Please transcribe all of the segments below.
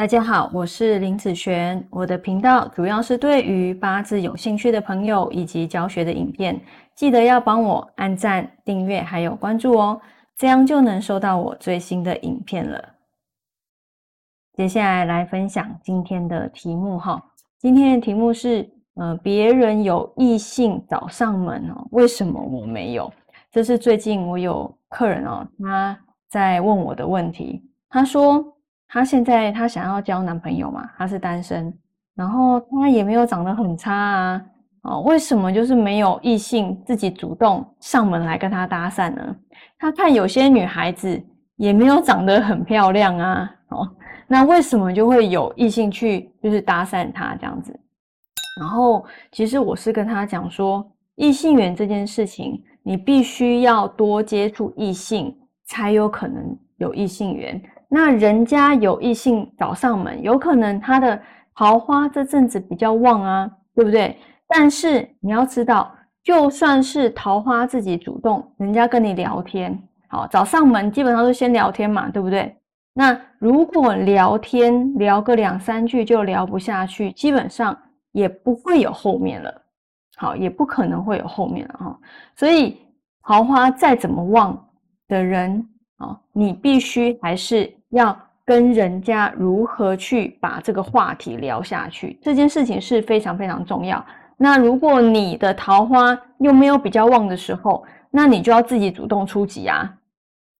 大家好，我是林子璇。我的频道主要是对于八字有兴趣的朋友以及教学的影片，记得要帮我按赞、订阅还有关注哦，这样就能收到我最新的影片了。接下来来分享今天的题目哈，今天的题目是呃，别人有异性找上门哦，为什么我没有？这是最近我有客人哦，他在问我的问题，他说。她现在她想要交男朋友嘛？她是单身，然后她也没有长得很差啊，哦，为什么就是没有异性自己主动上门来跟她搭讪呢？她看有些女孩子也没有长得很漂亮啊，哦，那为什么就会有异性去就是搭讪她这样子？然后其实我是跟她讲说，异性缘这件事情，你必须要多接触异性，才有可能有异性缘。那人家有异性找上门，有可能他的桃花这阵子比较旺啊，对不对？但是你要知道，就算是桃花自己主动，人家跟你聊天，好找上门，基本上都先聊天嘛，对不对？那如果聊天聊个两三句就聊不下去，基本上也不会有后面了，好，也不可能会有后面了哈。所以桃花再怎么旺的人啊，你必须还是。要跟人家如何去把这个话题聊下去，这件事情是非常非常重要。那如果你的桃花又没有比较旺的时候，那你就要自己主动出击啊！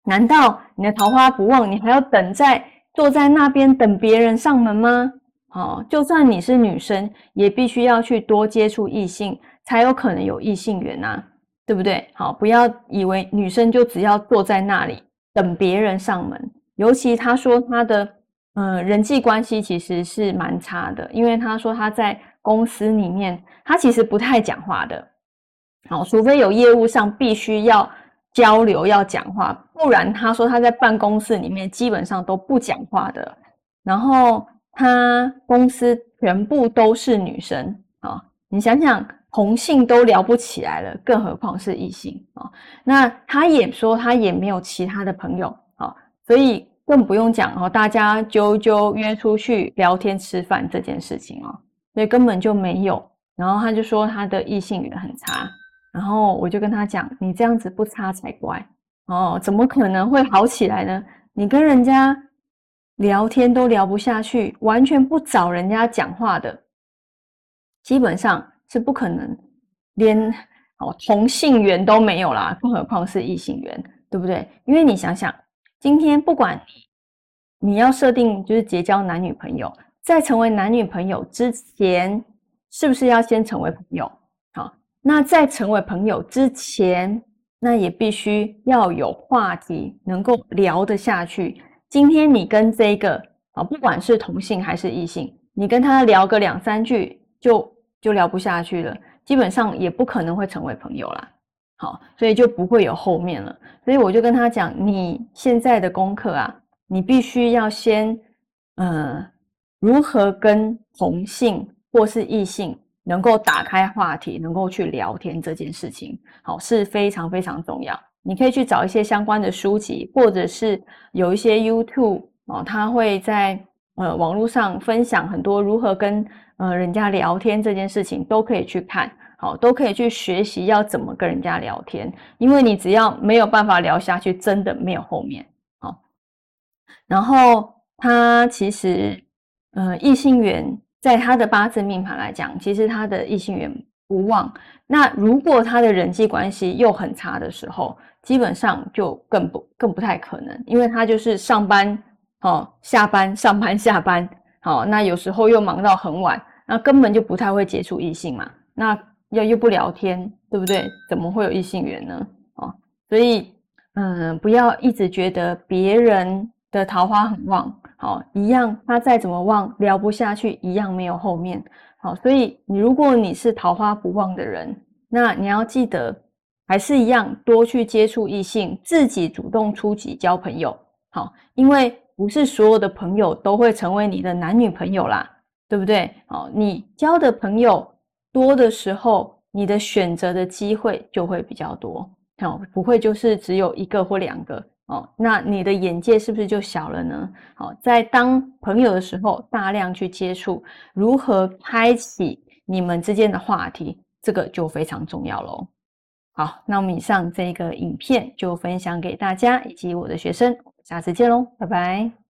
难道你的桃花不旺，你还要等在坐在那边等别人上门吗？哦，就算你是女生，也必须要去多接触异性，才有可能有异性缘呐，对不对？好，不要以为女生就只要坐在那里等别人上门。尤其他说他的嗯人际关系其实是蛮差的，因为他说他在公司里面他其实不太讲话的，好，除非有业务上必须要交流要讲话，不然他说他在办公室里面基本上都不讲话的。然后他公司全部都是女生啊，你想想同性都聊不起来了，更何况是异性啊？那他也说他也没有其他的朋友啊，所以。更不用讲哦，大家揪揪约出去聊天吃饭这件事情哦，所以根本就没有。然后他就说他的异性缘很差，然后我就跟他讲，你这样子不差才怪哦，怎么可能会好起来呢？你跟人家聊天都聊不下去，完全不找人家讲话的，基本上是不可能，连哦同性缘都没有啦，更何况是异性缘，对不对？因为你想想。今天不管你要设定就是结交男女朋友，在成为男女朋友之前，是不是要先成为朋友？好，那在成为朋友之前，那也必须要有话题能够聊得下去。今天你跟这个啊，不管是同性还是异性，你跟他聊个两三句就就聊不下去了，基本上也不可能会成为朋友啦。好，所以就不会有后面了。所以我就跟他讲，你现在的功课啊，你必须要先，呃，如何跟同性或是异性能够打开话题，能够去聊天这件事情，好是非常非常重要。你可以去找一些相关的书籍，或者是有一些 YouTube 哦，他会在呃网络上分享很多如何跟呃人家聊天这件事情，都可以去看。好，都可以去学习要怎么跟人家聊天，因为你只要没有办法聊下去，真的没有后面。好，然后他其实，呃，异性缘在他的八字命盘来讲，其实他的异性缘不旺。那如果他的人际关系又很差的时候，基本上就更不更不太可能，因为他就是上班，哦，下班上班下班，好，那有时候又忙到很晚，那根本就不太会接触异性嘛，那。又又不聊天，对不对？怎么会有异性缘呢？哦，所以，嗯，不要一直觉得别人的桃花很旺，好，一样，他再怎么旺，聊不下去，一样没有后面。好，所以你如果你是桃花不旺的人，那你要记得，还是一样，多去接触异性，自己主动出击交朋友。好，因为不是所有的朋友都会成为你的男女朋友啦，对不对？好，你交的朋友。多的时候，你的选择的机会就会比较多，哦，不会就是只有一个或两个，哦，那你的眼界是不是就小了呢？好，在当朋友的时候，大量去接触，如何开启你们之间的话题，这个就非常重要喽。好，那我们以上这个影片就分享给大家以及我的学生，下次见喽，拜拜。